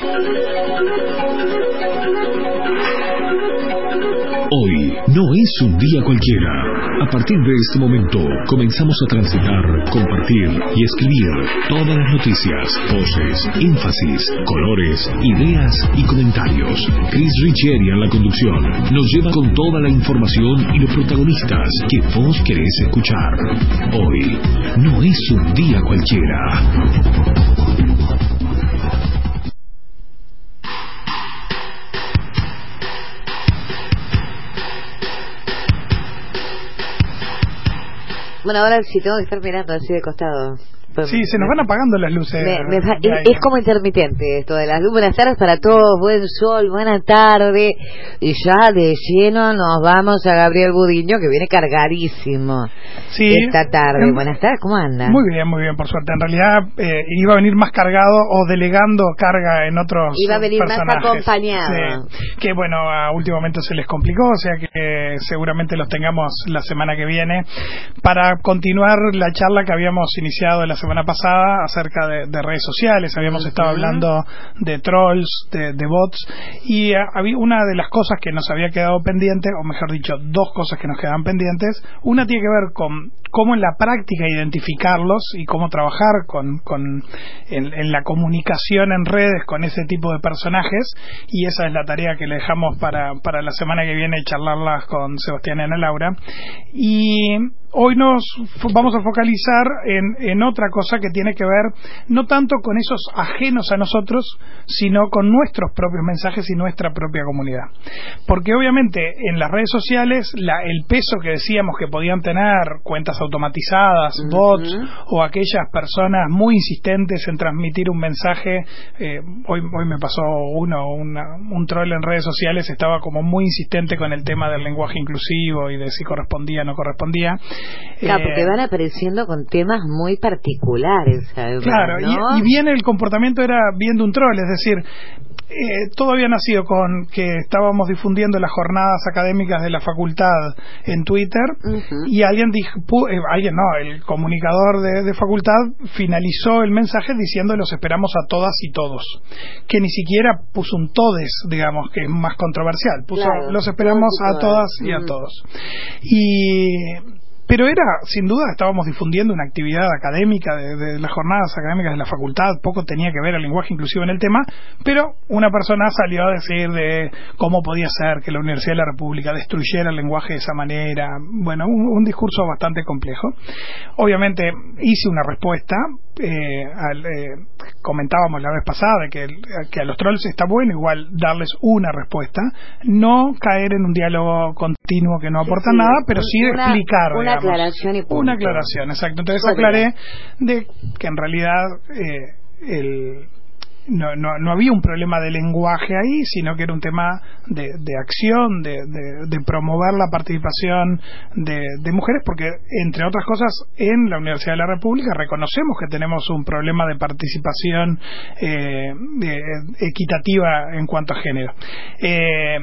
Hoy no es un día cualquiera. A partir de este momento comenzamos a transitar, compartir y escribir todas las noticias, voces, énfasis, colores, ideas y comentarios. Chris Richieri en la conducción nos lleva con toda la información y los protagonistas que vos querés escuchar. Hoy no es un día cualquiera. Bueno, ahora sí tengo que estar mirando así de costado. Sí, se nos van apagando las luces. es, como intermitente esto de las luces. Buenas tardes para todos, buen sol, buena tarde. Y ya de lleno nos vamos a Gabriel Budiño, que viene cargadísimo sí, esta tarde. buenas tardes, ¿cómo anda? Muy bien, muy bien, por suerte. En realidad eh, iba a venir más cargado o delegando carga en otros Iba a venir más acompañado. que bueno, a último momento se les complicó, o sea que seguramente los tengamos la semana que viene para continuar la charla que habíamos iniciado la semana pasada acerca de, redes sociales, habíamos estado hablando de trolls, de, bots, y eh, había una de las cosas que nos había quedado pendiente, o mejor dicho, dos cosas que nos quedaban pendientes. Una tiene que ver con cómo en la práctica identificarlos y cómo trabajar con, con en, la comunicación en redes con ese tipo de personajes, y esa es la tarea que le dejamos para, para la semana que viene charlarlas con Sebastián y Ana Laura. Y hoy nos vamos a focalizar en, en, otra cosa que tiene que ver no tanto con esos ajenos a nosotros, sino con nuestros propios mensajes y nuestra propia comunidad. Porque obviamente en las redes sociales la, el peso que decíamos que podían tener cuentas automatizadas, bots o aquellas personas muy insistentes en transmitir un mensaje, eh, hoy, hoy me pasó uno, un troll en redes sociales, estaba como muy insistente con el tema del lenguaje inclusivo y de si correspondía o no correspondía Claro, porque van apareciendo con temas muy particulares. claro, y, bien el comportamiento era bien de un troll, es decir, eh, todo había nacido con que estábamos difundiendo las jornadas académicas de la facultad en Twitter y alguien dijo, eh, alguien no, el comunicador de, facultad finalizó el mensaje diciendo los esperamos a todas y todos, que ni siquiera puso un todes, digamos, que es más controversial, puso los esperamos a todas y a todos. Y pero era, sin duda, estábamos difundiendo una actividad académica de, las jornadas académicas de la facultad, poco tenía que ver el lenguaje inclusivo en el tema, pero una persona salió a decir de cómo podía ser que la Universidad de la República destruyera el lenguaje de esa manera. Bueno, un, discurso bastante complejo. Obviamente hice una respuesta, eh, eh, comentábamos la vez pasada que, que a los trolls está bueno igual darles una respuesta, no caer en un diálogo continuo que no aporta nada, pero sí explicar aclaración y Una aclaración, exacto. Entonces aclaré de que en realidad eh, el, no, no, no, había un problema de lenguaje ahí, sino que era un tema de, de acción, de, de, promover la participación de, de, mujeres, porque, entre otras cosas, en la Universidad de la República reconocemos que tenemos un problema de participación eh, equitativa en cuanto a género. Eh,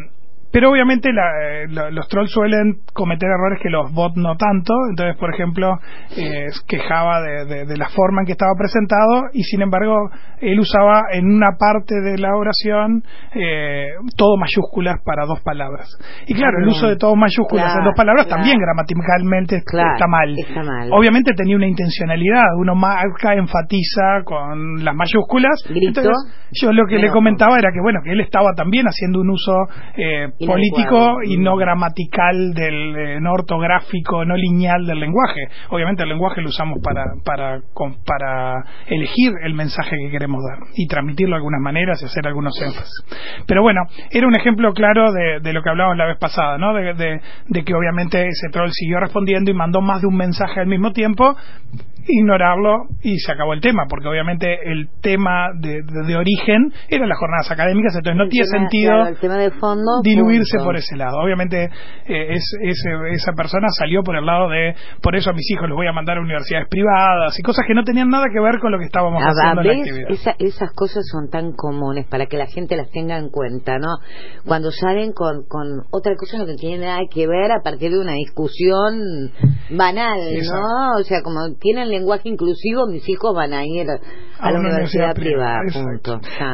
pero obviamente eh, los trolls suelen cometer errores que los bots no tanto. Entonces, por ejemplo, eh, quejaba de, la forma en que estaba presentado y sin embargo él usaba en una parte de la oración eh, todo mayúsculas para dos palabras. Y claro, el uso de todo mayúsculas en dos palabras también gramaticalmente está, mal. Obviamente tenía una intencionalidad. Uno marca, enfatiza con las mayúsculas. Entonces, yo lo que le comentaba era que, bueno, que él estaba también haciendo un uso eh, político y no gramatical, del, eh, no ortográfico, no lineal del lenguaje. Obviamente el lenguaje lo usamos para, para, para elegir el mensaje que queremos dar y transmitirlo de algunas maneras y hacer algunos énfasis. Pero bueno, era un ejemplo claro de, de lo que hablábamos la vez pasada, ¿no? De, de, de que obviamente ese troll siguió respondiendo y mandó más de un mensaje al mismo tiempo ignorarlo y se acabó el tema, porque obviamente el tema de, origen eran las jornadas académicas, entonces no tiene sentido diluirse por ese lado. Obviamente eh, esa persona salió por el lado de, por eso a mis hijos los voy a mandar a universidades privadas y cosas que no tenían nada que ver con lo que estábamos haciendo en la actividad. esas cosas son tan comunes para que la gente las tenga en cuenta, ¿no? Cuando salen con, con otra cosa no tiene nada que ver a partir de una discusión banal, ¿no? O sea, como tienen lenguaje inclusivo, mis hijos van a ir a, la universidad, privada.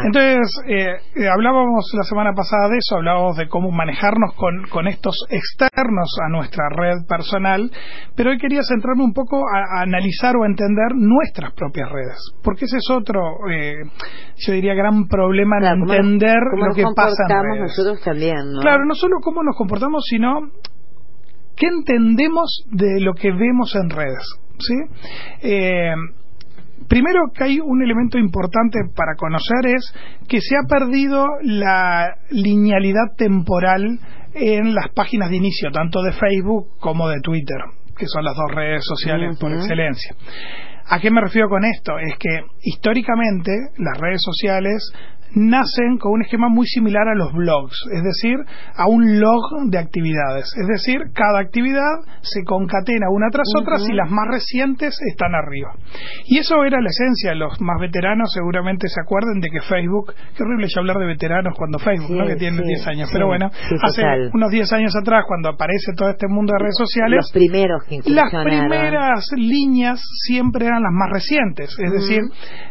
Entonces, eh, eh, hablábamos la semana pasada de eso, hablábamos de cómo manejarnos con, con estos externos a nuestra red personal, pero hoy quería centrarme un poco a, analizar o entender nuestras propias redes, porque ese es otro, eh, yo diría, gran problema en entender lo que pasa en redes. nosotros también, ¿no? Claro, no solo cómo nos comportamos, sino qué entendemos de lo que vemos en redes. ¿sí? Eh, primero que hay un elemento importante para conocer es que se ha perdido la linealidad temporal en las páginas de inicio, tanto de Facebook como de Twitter, que son las dos redes sociales por excelencia. ¿A qué me refiero con esto? Es que históricamente las redes sociales nacen con un esquema muy similar a los blogs, es decir, a un log de actividades. Es decir, cada actividad se concatena una tras otra si las más recientes están arriba. Y eso era la esencia. Los más veteranos seguramente se acuerden de que Facebook, qué horrible ya hablar de veteranos cuando Facebook, ¿no? que tiene 10 años, pero bueno, hace unos 10 años atrás, cuando aparece todo este mundo de redes sociales, los primeros que las primeras líneas siempre eran las más recientes. Es decir,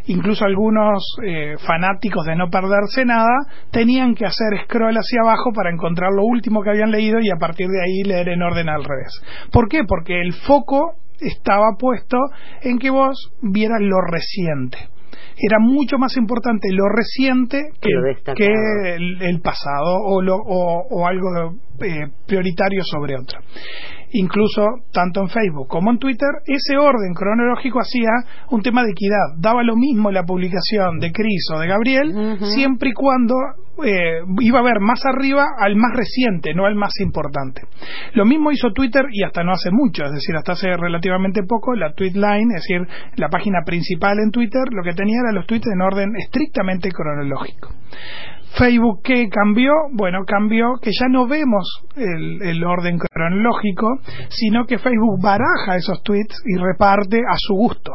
incluso algunos eh, fanáticos de no perderse nada, tenían que hacer scroll hacia abajo para encontrar lo último que habían leído y a partir de ahí leer en orden al revés. ¿Por qué? Porque el foco estaba puesto en que vos vieras lo reciente. Era mucho más importante lo reciente que, el, pasado o, lo, o, algo eh, prioritario sobre otro incluso tanto en Facebook como en Twitter, ese orden cronológico hacía un tema de equidad. Daba lo mismo la publicación de Cris o de Gabriel, siempre y cuando eh, iba a ver más arriba al más reciente, no al más importante. Lo mismo hizo Twitter y hasta no hace mucho, es decir, hasta hace relativamente poco, la Tweetline, es decir, la página principal en Twitter, lo que tenía era los tweets en orden estrictamente cronológico. Facebook, ¿qué cambió? Bueno, cambió que ya no vemos el, orden cronológico, sino que Facebook baraja esos tweets y reparte a su gusto,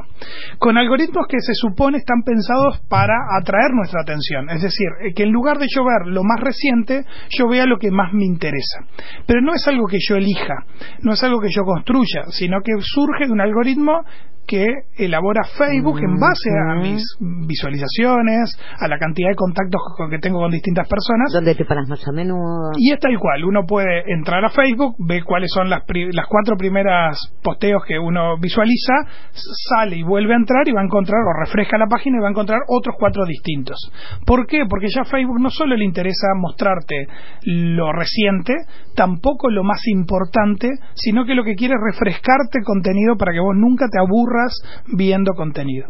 con algoritmos que se supone están pensados para atraer nuestra atención, es decir, eh, que en lugar de yo ver lo más reciente, yo vea lo que más me interesa. Pero no es algo que yo elija, no es algo que yo construya, sino que surge de un algoritmo que elabora Facebook en base a mis visualizaciones, a la cantidad de contactos que tengo con distintas personas. ¿Dónde te paras más a menudo? Y es tal cual. Uno puede entrar a Facebook, ve cuáles son las, las cuatro primeras posteos que uno visualiza, sale y vuelve a entrar y va a encontrar, o refresca la página y va a encontrar otros cuatro distintos. ¿Por qué? Porque ya Facebook no solo le interesa mostrarte lo reciente, tampoco lo más importante, sino que lo que quiere es refrescarte contenido para que vos nunca te aburras viendo contenido.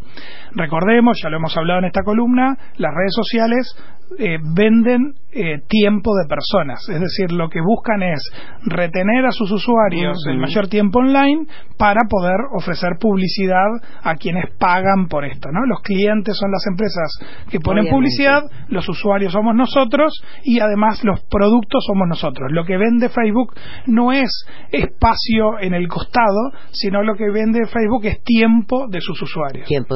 Recordemos, ya lo hemos hablado en esta columna, las redes sociales eh, venden eh, tiempo de personas, es decir, lo que buscan es retener a sus usuarios el mayor tiempo online para poder ofrecer publicidad a quienes pagan por esto, ¿no? Los clientes son las empresas que ponen publicidad, los usuarios somos nosotros y además los productos somos nosotros. Lo que vende Facebook no es espacio en el costado, sino lo que vende Facebook es tiempo de sus usuarios. Tiempo,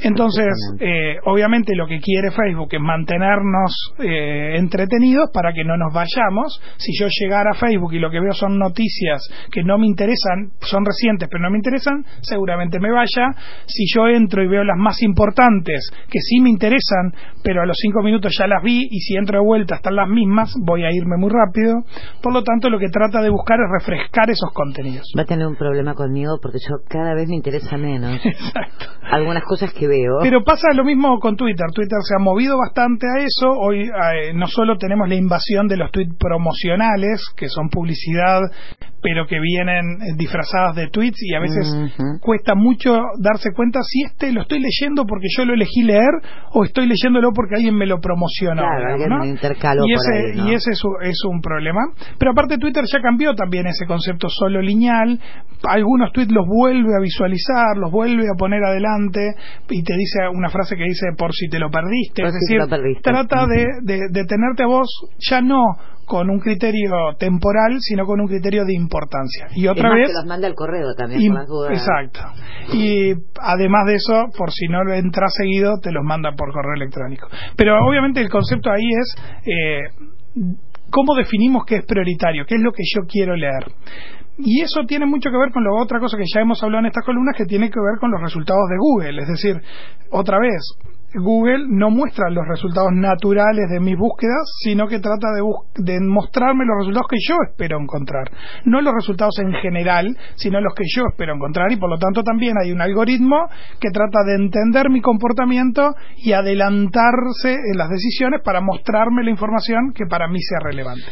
Entonces, eh, obviamente lo que quiere Facebook es mantenernos eh, entretenidos para que no nos vayamos. Si yo llegara a Facebook y lo que veo son noticias que no me interesan, son recientes pero no me interesan, seguramente me vaya. Si yo entro y veo las más importantes que sí me interesan, pero a los cinco minutos ya las vi y si entro de vuelta están las mismas, voy a irme muy rápido. Por lo tanto, lo que trata de buscar es refrescar esos contenidos. Va a tener un problema conmigo porque yo cada vez me interesa menos. Exacto. Algunas cosas que veo. Pero pasa lo mismo con Twitter. Twitter se ha movido bastante a eso. Hoy eh, no solo tenemos la invasión de los tweets promocionales, que son publicidad pero que vienen disfrazadas de tweets y a veces cuesta mucho darse cuenta si este lo estoy leyendo porque yo lo elegí leer o estoy leyéndolo porque alguien me lo promocionó. y ese, y ese es, un problema. Pero aparte Twitter ya cambió también ese concepto solo lineal. Algunos tweets los vuelve a visualizar, los vuelve a poner adelante y te dice una frase que dice por si te lo perdiste. es decir, trata de, de, de tenerte a vos ya no con un criterio temporal, sino con un criterio de importancia. Y otra vez. los manda el correo también, Exacto. Y además de eso, por si no entras seguido, te los manda por correo electrónico. Pero obviamente el concepto ahí es. Eh, ¿Cómo definimos qué es prioritario? ¿Qué es lo que yo quiero leer? Y eso tiene mucho que ver con la otra cosa que ya hemos hablado en estas columnas, que tiene que ver con los resultados de Google. Es decir, otra vez, Google no muestra los resultados naturales de mis búsquedas, sino que trata de, de, mostrarme los resultados que yo espero encontrar. No los resultados en general, sino los que yo espero encontrar. Y por lo tanto también hay un algoritmo que trata de entender mi comportamiento y adelantarse en las decisiones para mostrarme la información que para mí sea relevante.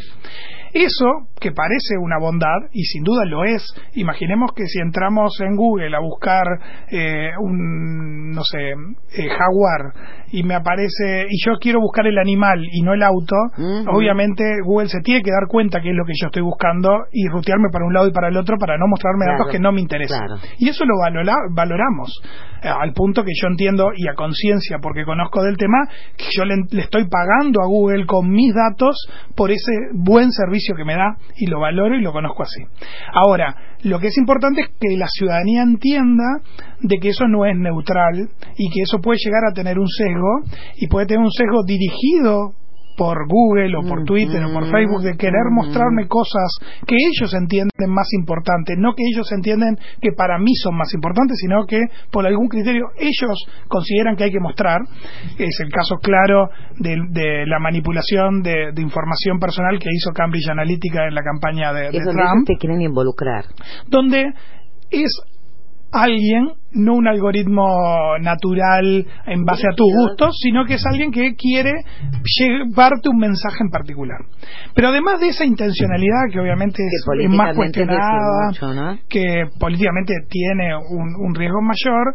Eso, que parece una bondad, y sin duda lo es, imaginemos que si entramos en Google a buscar eh, un, no sé, eh, jaguar, y me aparece, y yo quiero buscar el animal y no el auto, obviamente Google se tiene que dar cuenta que es lo que yo estoy buscando y rutearme para un lado y para el otro para no mostrarme datos que no me interesan. Y eso lo valoramos. Eh, al punto que yo entiendo y a conciencia porque conozco del tema que yo le, estoy pagando a Google con mis datos por ese buen servicio que me da y lo valoro y lo conozco así. Ahora, lo que es importante es que la ciudadanía entienda de que eso no es neutral y que eso puede llegar a tener un sesgo y puede tener un sesgo dirigido por Google o por Twitter o por Facebook de querer mostrarme cosas que ellos entienden más importantes, no que ellos entienden que para mí son más importantes, sino que por algún criterio ellos consideran que hay que mostrar. Es el caso claro de, la manipulación de, información personal que hizo Cambridge Analytica en la campaña de, de Trump. te quieren involucrar. Donde es alguien, no un algoritmo natural en base a tus gustos, sino que es alguien que quiere llevarte un mensaje en particular. Pero además de esa intencionalidad, que obviamente es, más cuestionada, que políticamente tiene un, riesgo mayor,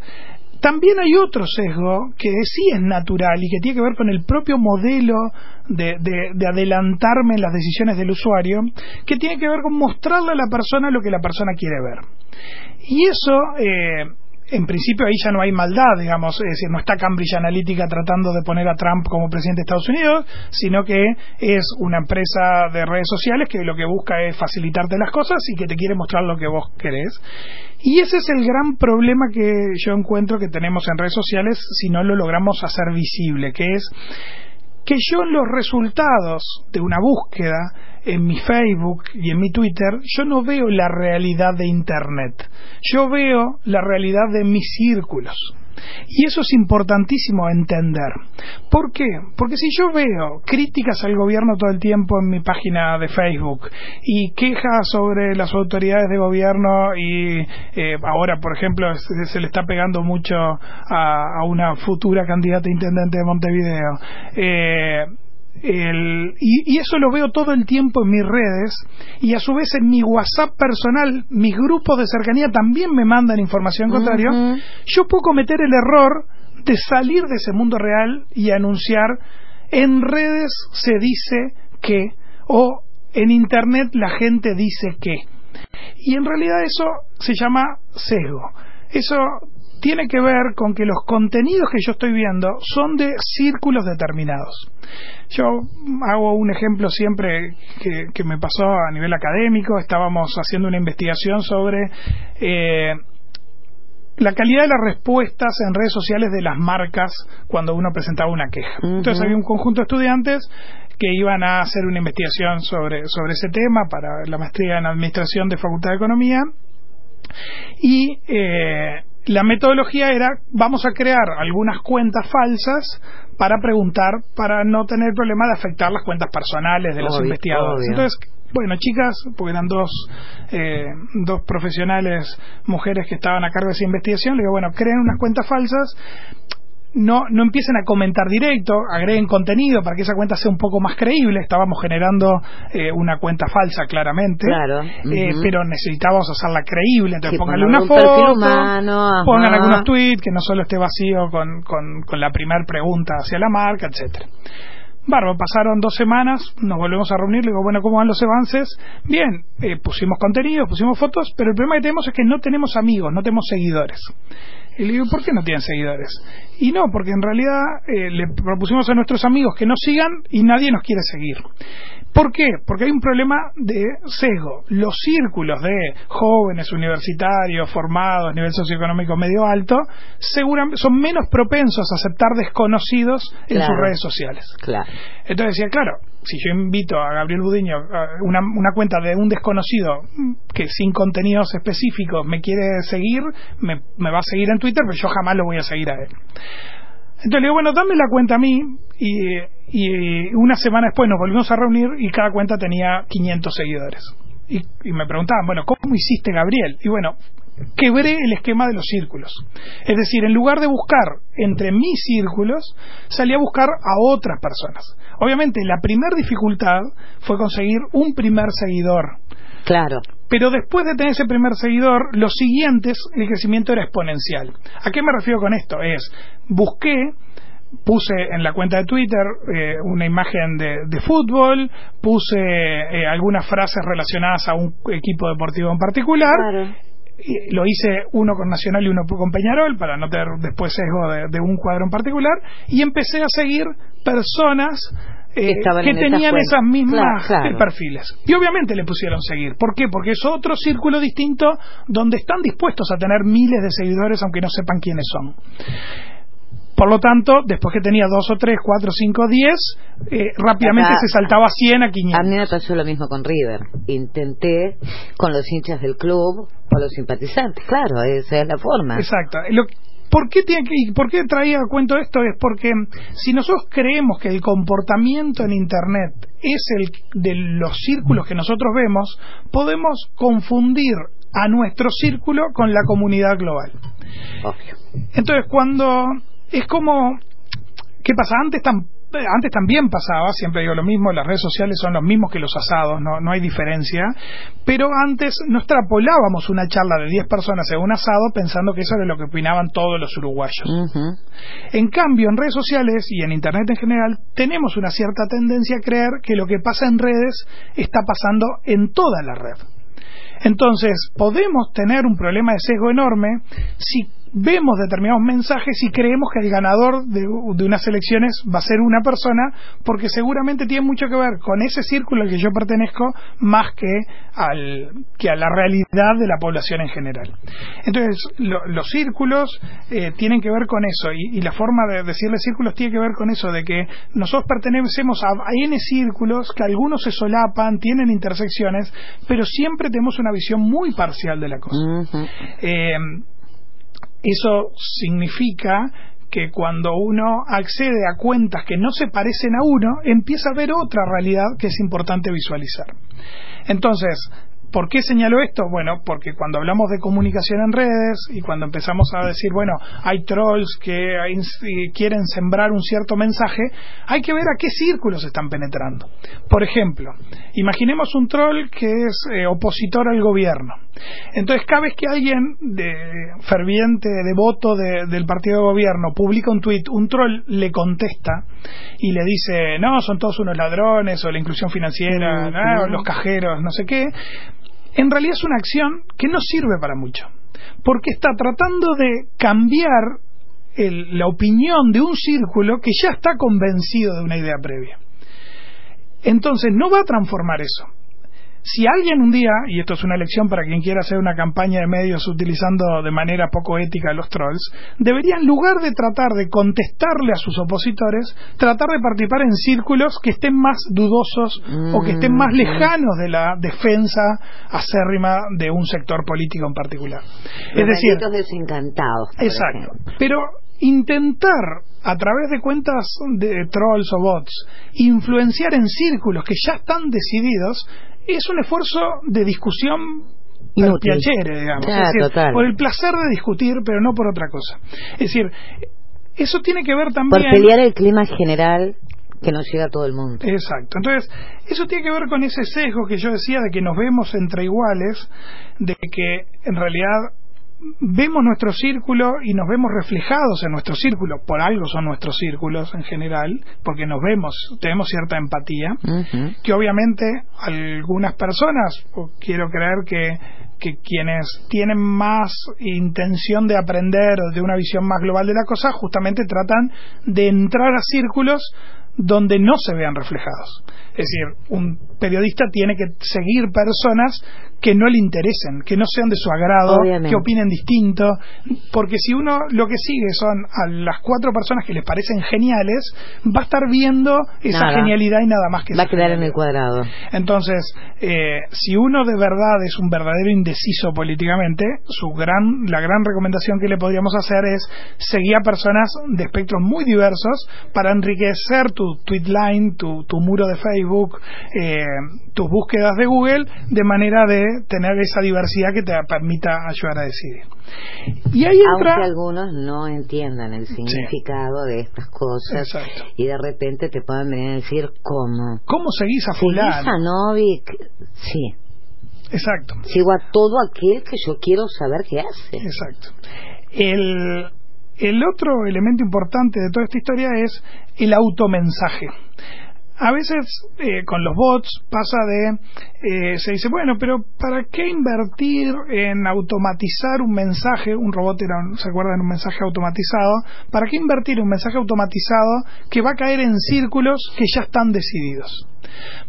también hay otro sesgo que sí es natural y que tiene que ver con el propio modelo de, de, adelantarme en las decisiones del usuario, que tiene que ver con mostrarle a la persona lo que la persona quiere ver. Y eso, eh, en principio ahí ya no hay maldad, digamos, es decir, no está Cambridge Analytica tratando de poner a Trump como presidente de Estados Unidos, sino que es una empresa de redes sociales que lo que busca es facilitarte las cosas y que te quiere mostrar lo que vos querés. Y ese es el gran problema que yo encuentro que tenemos en redes sociales si no lo logramos hacer visible, que es que yo los resultados de una búsqueda en mi Facebook y en mi Twitter, yo no veo la realidad de Internet, yo veo la realidad de mis círculos. Y eso es importantísimo entender. ¿Por qué? Porque si yo veo críticas al gobierno todo el tiempo en mi página de Facebook y quejas sobre las autoridades de gobierno y eh, ahora, por ejemplo, se, le está pegando mucho a, a, una futura candidata a intendente de Montevideo, eh, el, y, eso lo veo todo el tiempo en mis redes y a su vez en mi WhatsApp personal, mis grupos de cercanía también me mandan información contraria. Yo puedo cometer el error de salir de ese mundo real y anunciar en redes se dice que o en internet la gente dice que. Y en realidad eso se llama sesgo. Eso tiene que ver con que los contenidos que yo estoy viendo son de círculos determinados. Yo hago un ejemplo siempre que, me pasó a nivel académico. Estábamos haciendo una investigación sobre eh, la calidad de las respuestas en redes sociales de las marcas cuando uno presentaba una queja. Entonces había un conjunto de estudiantes que iban a hacer una investigación sobre, sobre ese tema para la maestría en Administración de Facultad de Economía. Y eh, la metodología era, vamos a crear algunas cuentas falsas para preguntar, para no tener problema de afectar las cuentas personales de los investigadores. Entonces, bueno, chicas, porque eran dos, eh, dos profesionales mujeres que estaban a cargo de esa investigación, le digo, bueno, creen unas cuentas falsas. No, no empiecen a comentar directo, agreguen contenido para que esa cuenta sea un poco más creíble. Estábamos generando eh, una cuenta falsa, claramente, claro. eh, pero necesitábamos hacerla creíble. Entonces, pónganle una foto, pongan algunos tweets, que no solo esté vacío con, con, con la primera pregunta hacia la marca, etcétera. Barbo, pasaron dos semanas, nos volvemos a reunir, le digo, bueno, ¿cómo van los avances? Bien, eh, pusimos contenido, pusimos fotos, pero el problema que tenemos es que no tenemos amigos, no tenemos seguidores. Y le digo, ¿por qué no tienen seguidores? Y no, porque en realidad eh, le propusimos a nuestros amigos que nos sigan y nadie nos quiere seguir. ¿Por qué? Porque hay un problema de sesgo. Los círculos de jóvenes universitarios formados a nivel socioeconómico medio alto seguramente son menos propensos a aceptar desconocidos en sus redes sociales. Claro. Entonces decía, claro, si yo invito a Gabriel Budiño una, una cuenta de un desconocido que sin contenidos específicos me quiere seguir, me, me va a seguir en Twitter, pero yo jamás lo voy a seguir a él. Entonces le digo, bueno, dame la cuenta a mí y, y una semana después nos volvimos a reunir y cada cuenta tenía 500 seguidores. Y, y, me preguntaban, bueno, ¿cómo hiciste Gabriel? Y bueno, quebré el esquema de los círculos. Es decir, en lugar de buscar entre mis círculos, salí a buscar a otras personas. Obviamente, la primera dificultad fue conseguir un primer seguidor. Claro. Pero después de tener ese primer seguidor, los siguientes, el crecimiento era exponencial. ¿A qué me refiero con esto? Es, busqué puse en la cuenta de Twitter eh, una imagen de, fútbol, puse eh, algunas frases relacionadas a un equipo deportivo en particular. Y lo hice uno con Nacional y uno con Peñarol para no tener después sesgo de un cuadro en particular y empecé a seguir personas eh, que tenían esas mismas perfiles. Y obviamente le pusieron seguir. ¿Por qué? Porque es otro círculo distinto donde están dispuestos a tener miles de seguidores aunque no sepan quiénes son. Por lo tanto, después que tenía dos o tres, cuatro, cinco, diez, eh, rápidamente se saltaba a 100 a 500. A mí me pasó lo mismo con River. Intenté con los hinchas del club, con los simpatizantes. Claro, esa es la forma. Exacto. Lo, ¿Por qué, tiene que, ¿Por qué traía a cuento esto? Es porque si nosotros creemos que el comportamiento en Internet es el de los círculos que nosotros vemos, podemos confundir a nuestro círculo con la comunidad global. Entonces, cuando es como, ¿qué pasa? Antes tan antes también pasaba, siempre digo lo mismo, las redes sociales son los mismos que los asados, no, no hay diferencia, pero antes no extrapolábamos una charla de 10 personas en un asado pensando que eso era lo que opinaban todos los uruguayos. En cambio, en redes sociales y en Internet en general, tenemos una cierta tendencia a creer que lo que pasa en redes está pasando en toda la red. Entonces, podemos tener un problema de sesgo enorme si vemos determinados mensajes y creemos que el ganador de, unas elecciones va a ser una persona porque seguramente tiene mucho que ver con ese círculo al que yo pertenezco más que, al, que a la realidad de la población en general. Entonces, los círculos eh, tienen que ver con eso y, y, la forma de decirle círculos tiene que ver con eso, de que nosotros pertenecemos a, N círculos que algunos se solapan, tienen intersecciones, pero siempre tenemos una visión muy parcial de la cosa. Eso significa que cuando uno accede a cuentas que no se parecen a uno, empieza a ver otra realidad que es importante visualizar. Entonces, ¿Por qué señalo esto? Bueno, porque cuando hablamos de comunicación en redes y cuando empezamos a decir, bueno, hay trolls que quieren sembrar un cierto mensaje, hay que ver a qué círculos están penetrando. Por ejemplo, imaginemos un troll que es eh, opositor al gobierno. Entonces, cada vez que alguien de ferviente, devoto del partido de gobierno publica un tuit, un troll le contesta y le dice, no, son todos unos ladrones, o la inclusión financiera, los cajeros, no sé qué, en realidad es una acción que no sirve para mucho, porque está tratando de cambiar la opinión de un círculo que ya está convencido de una idea previa. Entonces no va a transformar eso. Si alguien un día, y esto es una lección para quien quiera hacer una campaña de medios utilizando de manera poco ética los trolls, debería en lugar de tratar de contestarle a sus opositores, tratar de participar en círculos que estén más dudosos o que estén más mm, lejanos de la defensa acérrima de un sector político en particular. es decir, desencantados. Exacto. Pero intentar a través de cuentas de trolls o bots influenciar en círculos que ya están decididos es un esfuerzo de discusión por digamos. por el placer de discutir, pero no por otra cosa. Es decir, Eso tiene que ver también... Por pelear el clima general que nos llega a todo el mundo. Exacto. Entonces, eso tiene que ver con ese sesgo que yo decía de que nos vemos entre iguales, de que en realidad vemos nuestro círculo y nos vemos reflejados en nuestro círculo, por algo son nuestros círculos en general, porque nos vemos, tenemos cierta empatía, que obviamente algunas personas, quiero creer que, que quienes tienen más intención de aprender de una visión más global de la cosa, justamente tratan de entrar a círculos donde no se vean reflejados. Es decir, un periodista tiene que seguir personas que no le interesen, que no sean de su agrado, que opinen distinto, porque si uno lo que sigue son a las cuatro personas que les parecen geniales, va a estar viendo esa genialidad y nada más que va a quedar en el cuadrado. Entonces, eh, si uno de verdad es un verdadero indeciso políticamente, su gran, la gran recomendación que le podríamos hacer es seguir a personas de espectros muy diversos para enriquecer tu tweet line, tu, tu muro de Facebook, eh, tus búsquedas de Google, de manera de tener esa diversidad que te permita ayudar a decidir. Y ahí entra... Aunque algunos no entiendan el significado de estas cosas y de repente te puedan venir a decir cómo. ¿Cómo seguís a fulano? ¿Seguís a Novik? Sí. Exacto. Sigo a todo aquel que yo quiero saber qué hace. Exacto. El, el otro elemento importante de toda esta historia es el automensaje a veces eh, con los bots pasa de, eh, se dice, bueno, pero ¿para qué invertir en automatizar un mensaje? Un robot era, ¿se acuerdan? Un mensaje automatizado. ¿Para qué invertir un mensaje automatizado que va a caer en círculos que ya están decididos?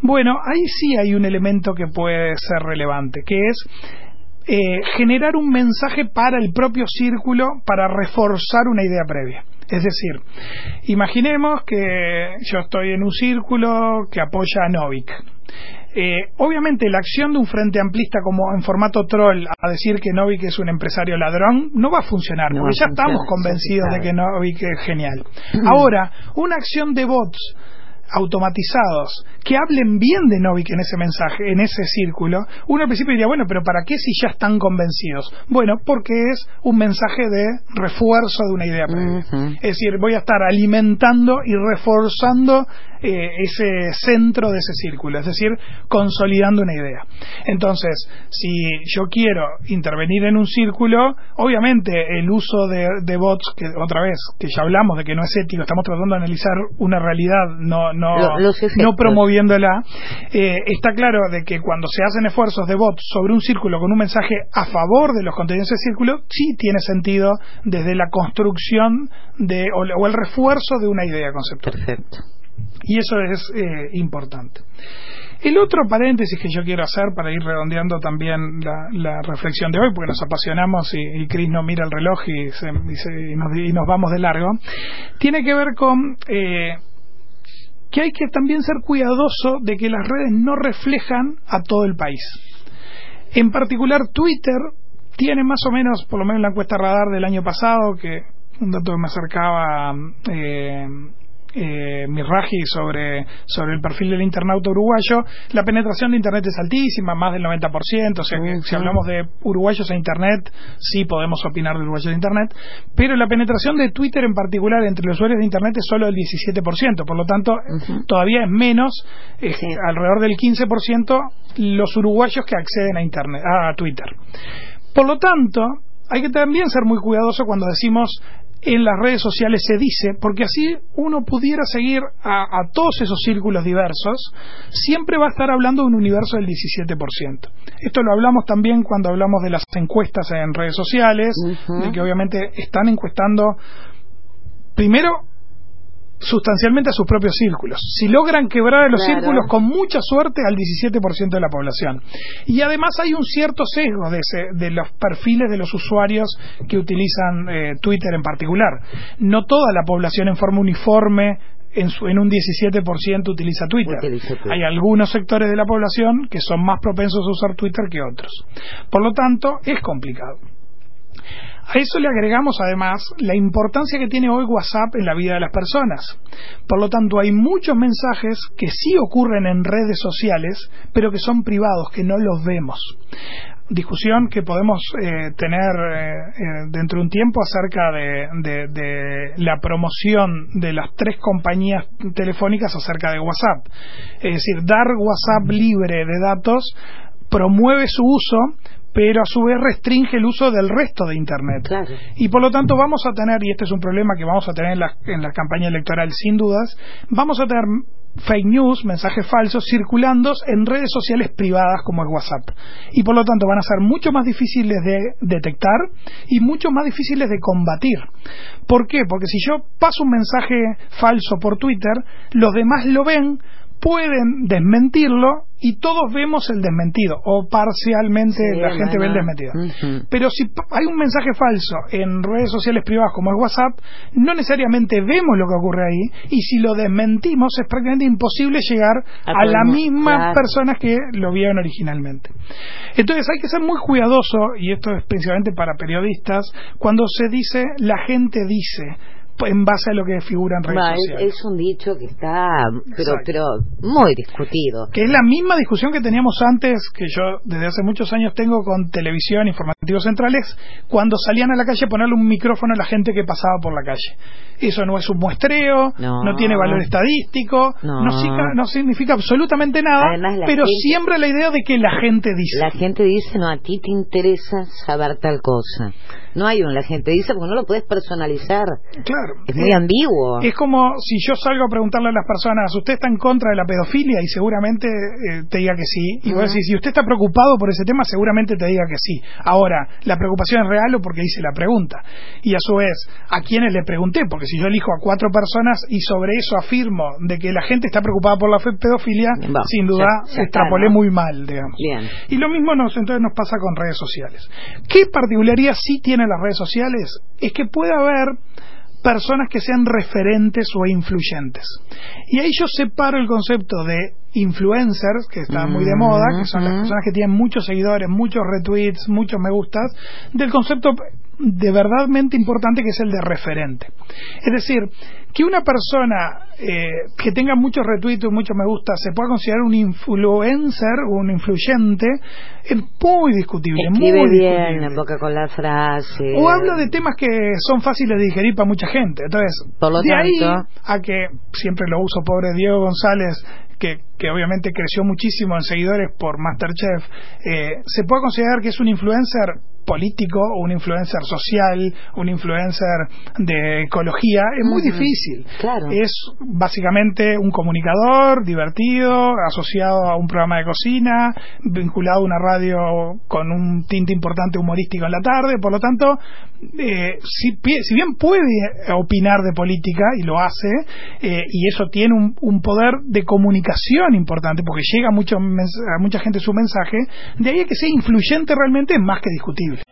Bueno, ahí sí hay un elemento que puede ser relevante, que es eh, generar un mensaje para el propio círculo para reforzar una idea previa. Es decir, imaginemos que yo estoy en un círculo que apoya a Novik. Eh, obviamente la acción de un frente amplista como en formato troll a decir que Novik es un empresario ladrón no va a funcionar, porque ya estamos convencidos de que Novik es genial. Ahora, una acción de bots automatizados que hablen bien de Novik en ese mensaje, en ese círculo, uno al principio diría, bueno, pero ¿para qué si ya están convencidos? Bueno, porque es un mensaje de refuerzo de una idea previa. Es decir, voy a estar alimentando y reforzando eh, ese centro de ese círculo, es decir, consolidando una idea. Entonces, si yo quiero intervenir en un círculo, obviamente el uso de, bots, que otra vez, que ya hablamos de que no es ético, estamos tratando de analizar una realidad, no, no, no promoviéndola, eh, está claro de que cuando se hacen esfuerzos de bots sobre un círculo con un mensaje a favor de los contenidos de ese círculo, sí tiene sentido desde la construcción de, o, o el refuerzo de una idea conceptual. Perfecto. Y eso es eh, importante. El otro paréntesis que yo quiero hacer para ir redondeando también la, reflexión de hoy, porque nos apasionamos y, Cris no mira el reloj y, se, y, nos, vamos de largo, tiene que ver con eh, que hay que también ser cuidadoso de que las redes no reflejan a todo el país. En particular, Twitter tiene más o menos, por lo menos la encuesta radar del año pasado, que un dato que me acercaba eh, eh, Mirraji sobre, sobre el perfil del internauta uruguayo, la penetración de Internet es altísima, más del 90%, o sea que si hablamos de uruguayos e Internet, sí podemos opinar de uruguayos de Internet, pero la penetración de Twitter en particular entre los usuarios de Internet es solo el 17%, por lo tanto todavía es menos, alrededor del 15% los uruguayos que acceden a Internet, a Twitter. Por lo tanto, hay que también ser muy cuidadoso cuando decimos en las redes sociales se dice, porque así uno pudiera seguir a, todos esos círculos diversos, siempre va a estar hablando de un universo del 17%. Esto lo hablamos también cuando hablamos de las encuestas en redes sociales, de que obviamente están encuestando primero sustancialmente a sus propios círculos. Si logran quebrar los círculos con mucha suerte al 17% de la población. Y además hay un cierto sesgo de, de los perfiles de los usuarios que utilizan eh, Twitter en particular. No toda la población en forma uniforme en, en, un 17% utiliza Twitter. Hay algunos sectores de la población que son más propensos a usar Twitter que otros. Por lo tanto, es complicado. A eso le agregamos además la importancia que tiene hoy WhatsApp en la vida de las personas. Por lo tanto, hay muchos mensajes que sí ocurren en redes sociales, pero que son privados, que no los vemos. discusión que podemos eh, tener eh, dentro de un tiempo acerca de, de, la promoción de las tres compañías telefónicas acerca de WhatsApp. Es decir, dar WhatsApp libre de datos promueve su uso, pero a su vez restringe el uso del resto de Internet. Y por lo tanto vamos a tener, y este es un problema que vamos a tener en la, en la campaña electoral sin dudas, vamos a tener fake news, mensajes falsos, circulando en redes sociales privadas como el WhatsApp. Y por lo tanto van a ser mucho más difíciles de detectar y mucho más difíciles de combatir. ¿Por qué? Porque si yo paso un mensaje falso por Twitter, los demás lo ven, pueden desmentirlo y todos vemos el desmentido o parcialmente la gente ve el desmentido. Pero si hay un mensaje falso en redes sociales privadas como el WhatsApp, no necesariamente vemos lo que ocurre ahí y si lo desmentimos es prácticamente imposible llegar a, las mismas personas que lo vieron originalmente. Entonces hay que ser muy cuidadoso y esto es principalmente para periodistas cuando se dice la gente dice en base a lo que figura en redes sociales. Es, un dicho que está, pero, pero muy discutido. Que es la misma discusión que teníamos antes, que yo desde hace muchos años tengo con televisión, informativos centrales, cuando salían a la calle a ponerle un micrófono a la gente que pasaba por la calle. Eso no es un muestreo, no, tiene valor estadístico, no, significa absolutamente nada, pero siempre la idea de que la gente dice. La gente dice, no, a ti te interesa saber tal cosa. No hay un la gente dice porque no lo puedes personalizar. Claro. Es muy ambiguo. Es como si yo salgo a preguntarle a las personas, ¿usted está en contra de la pedofilia? Y seguramente eh, te diga que sí. Y vos decís, si usted está preocupado por ese tema, seguramente te diga que sí. Ahora, ¿la preocupación es real o porque hice la pregunta? Y a su vez, ¿a quiénes le pregunté? Porque si yo elijo a cuatro personas y sobre eso afirmo de que la gente está preocupada por la pedofilia, sin duda extrapolé muy mal, digamos. Y lo mismo nos, entonces nos pasa con redes sociales. ¿Qué particularidad sí tiene las redes sociales? Es que puede haber personas que sean referentes o influyentes. Y ahí yo separo el concepto de influencers, que están muy de moda, que son las personas que tienen muchos seguidores, muchos retweets, muchos me gustas, del concepto de verdadmente importante que es el de referente. Es decir, que una persona eh, que tenga muchos retweets y muchos me gusta se pueda considerar un influencer o un influyente es muy discutible. Escribe muy bien, en boca con la frase. O habla de temas que son fáciles de digerir para mucha gente. Entonces, de ahí a que siempre lo uso, pobre Diego González, que, que, obviamente creció muchísimo en seguidores por Masterchef, eh, se puede considerar que es un influencer político un influencer social, un influencer de ecología, es muy difícil. Es básicamente un comunicador divertido, asociado a un programa de cocina, vinculado a una radio con un tinte importante humorístico en la tarde, por lo tanto, eh, si, si, bien puede opinar de política, y lo hace, eh, y eso tiene un, un, poder de comunicación importante, porque llega mucho, a mucha gente su mensaje, de ahí a que sea influyente realmente es más que discutible.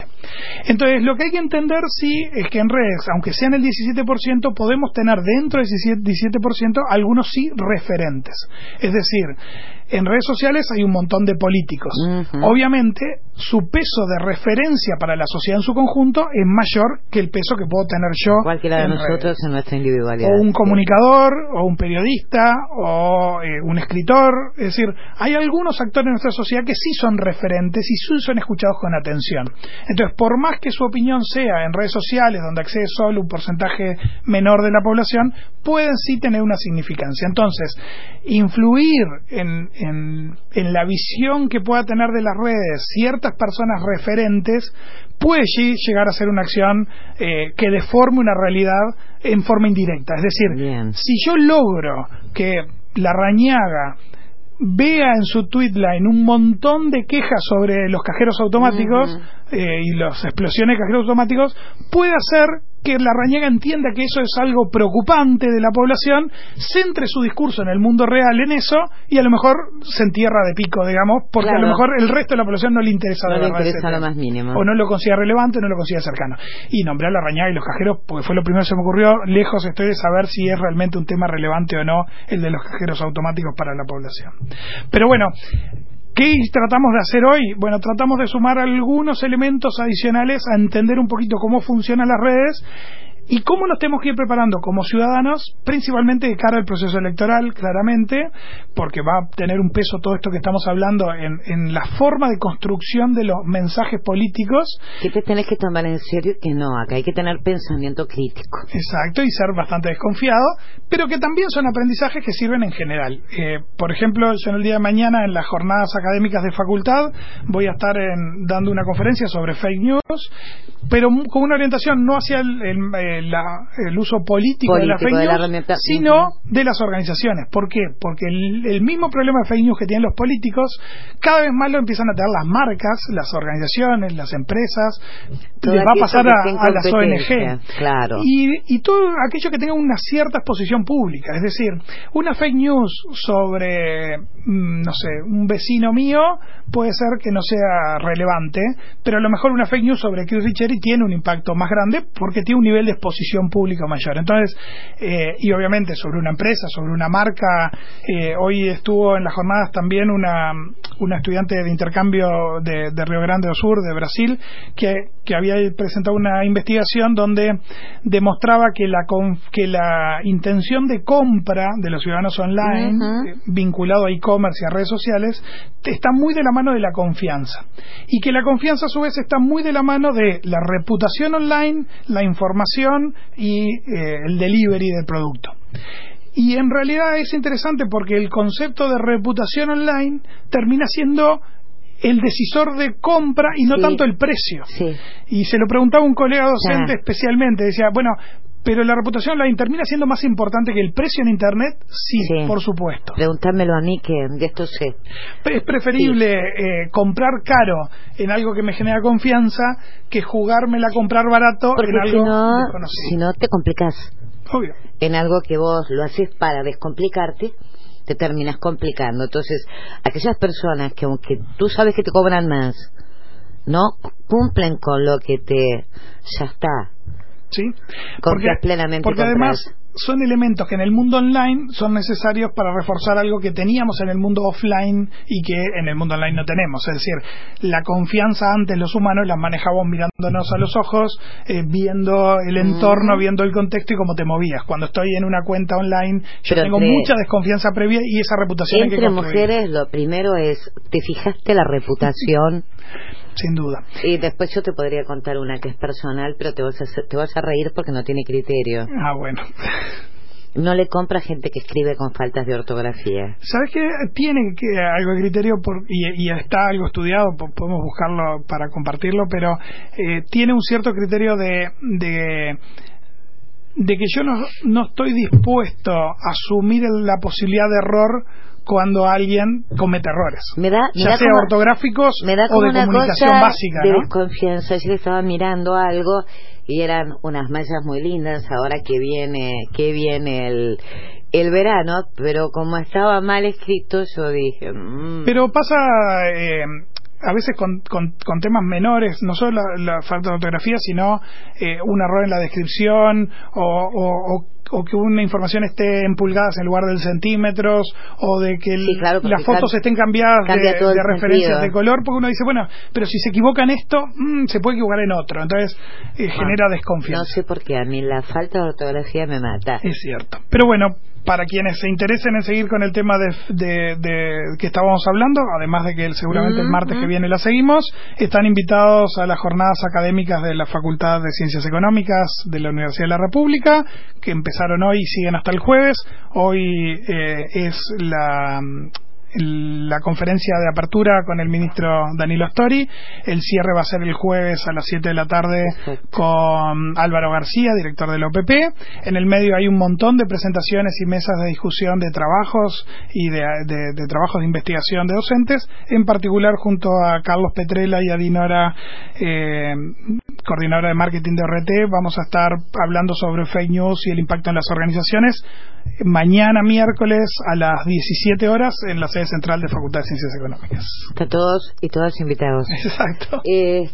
Entonces, lo que hay que entender sí es que en redes, aunque sean el 17%, podemos tener dentro del 17% algunos sí referentes. Es decir, en redes sociales hay un montón de políticos. Obviamente, su peso de referencia para la sociedad en su conjunto es mayor que el peso que puedo tener yo. Cualquiera de nosotros en nuestra individualidad. O un comunicador, o un periodista, o eh, un escritor. Es decir, hay algunos actores en nuestra sociedad que sí son referentes y sí son escuchados con atención. Entonces, por más que su opinión sea en redes sociales, donde accede solo un porcentaje menor de la población, pueden sí tener una significancia. Entonces, influir en, en, la visión que pueda tener de las redes ciertas personas referentes puede llegar a ser una acción eh, que deforme una realidad en forma indirecta. Es decir, si yo logro que la rañaga vea en su tweetline un montón de quejas sobre los cajeros automáticos eh, y las explosiones de cajeros automáticos, puede hacer que la Rañaga entienda que eso es algo preocupante de la población, centre su discurso en el mundo real en eso y a lo mejor se entierra de pico, digamos, porque a lo mejor el resto de la población no le interesa, no le interesa lo más mínimo. O no lo considera relevante o no lo considera cercano. Y nombrar a la Rañaga y los cajeros, porque fue lo primero que se me ocurrió, lejos estoy de saber si es realmente un tema relevante o no el de los cajeros automáticos para la población. Pero bueno, ¿Qué tratamos de hacer hoy? Bueno, tratamos de sumar algunos elementos adicionales a entender un poquito cómo funcionan las redes y cómo nos tenemos que ir preparando como ciudadanos, principalmente de cara al proceso electoral, claramente, porque va a tener un peso todo esto que estamos hablando en, en la forma de construcción de los mensajes políticos. Que te tenés que tomar en serio que no, acá hay que tener pensamiento crítico. Exacto, y ser bastante desconfiado, pero que también son aprendizajes que sirven en general. Eh, por ejemplo, yo en el día de mañana, en las jornadas académicas de facultad, voy a estar dando una conferencia sobre fake news, pero con una orientación no hacia el, el, uso político, de la fake news, sino de las organizaciones. ¿Por qué? Porque el, mismo problema de fake news que tienen los políticos, cada vez más lo empiezan a tener las marcas, las organizaciones, las empresas, les va a pasar a, las ONG. Claro. Y, y todo aquello que tenga una cierta exposición pública. Es decir, una fake news sobre, mm, no sé, un vecino mío puede ser que no sea relevante, pero a lo mejor una fake news sobre Chris Richeri tiene un impacto más grande porque tiene un nivel de exposición pública mayor. Entonces, eh, y obviamente sobre una empresa, sobre una marca, eh, hoy estuvo en las jornadas también una, una estudiante de intercambio de, de Río Grande do Sur, de Brasil, que, que había presentado una investigación donde demostraba que la, que la intención de compra de los ciudadanos online, eh, vinculado a e-commerce y a redes sociales, está muy de la mano de la confianza. Y que la confianza a su vez está muy de la mano de la reputación online, la información y eh, el delivery del producto. Y en realidad es interesante porque el concepto de reputación online termina siendo el decisor de compra y no tanto el precio. Y se lo preguntaba un colega docente especialmente, decía, bueno, pero la reputación online termina siendo más importante que el precio en Internet, sí, por supuesto. Pregúntamelo a mí que de esto sé. Es preferible eh, comprar caro en algo que me genera confianza que jugármela a comprar barato en algo si no, Si no, te complicas. Obvio. En algo que vos lo haces para descomplicarte, te terminas complicando. Entonces, aquellas personas que aunque tú sabes que te cobran más, no cumplen con lo que te... ya está. Sí. Porque, plenamente porque además son elementos que en el mundo online son necesarios para reforzar algo que teníamos en el mundo offline y que en el mundo online no tenemos. Es decir, la confianza antes los humanos la manejábamos mirándonos a los ojos, eh, viendo el entorno, viendo el contexto y cómo te movías. Cuando estoy en una cuenta online, yo tengo mucha desconfianza previa y esa reputación entre hay que mujeres, lo primero es, ¿te fijaste la reputación? sin duda. Y después yo te podría contar una que es personal, pero te vas a, te vas a reír porque no tiene criterio. Ah, bueno. No le compra gente que escribe con faltas de ortografía. ¿Sabes qué? Tiene que algo de criterio por, y, está algo estudiado, podemos buscarlo para compartirlo, pero eh, tiene un cierto criterio de, de de que yo no, no estoy dispuesto a asumir la posibilidad de error cuando alguien comete errores. Me da, ya sea ortográficos me da o de comunicación cosa básica. De desconfianza. Yo estaba mirando algo y eran unas mallas muy lindas. Ahora que viene, que viene el, el verano, pero como estaba mal escrito, yo dije. Mm". Pero pasa. Eh, a veces con, con, temas menores, no solo la, falta de ortografía, sino eh, un error en la descripción o, o o que una información esté en pulgadas en lugar de centímetros o de que las fotos estén cambiadas de, referencias de color porque uno dice bueno pero si se equivoca en esto mm, se puede equivocar en otro entonces eh, genera desconfianza. no sé por qué a mí la falta de ortografía me mata. Es cierto. Pero bueno para quienes se interesen en seguir con el tema de, que estábamos hablando, además de que seguramente el martes que viene la seguimos, están invitados a las jornadas académicas de la Facultad de Ciencias Económicas de la Universidad de la República, que empezaron hoy y siguen hasta el jueves. Hoy eh, es la la conferencia de apertura con el ministro Danilo Astori. El cierre va a ser el jueves a las 7 de la tarde con Álvaro García, director del OPP. En el medio hay un montón de presentaciones y mesas de discusión de trabajos y de, trabajos de investigación de docentes, en particular junto a Carlos Petrela y a Dinora, eh, coordinadora de marketing de RT. Vamos a estar hablando sobre fake news y el impacto en las organizaciones mañana miércoles a las 17 horas en la sede central de Facultad de Ciencias Económicas. Está todos y todas invitados. Exacto. Eh,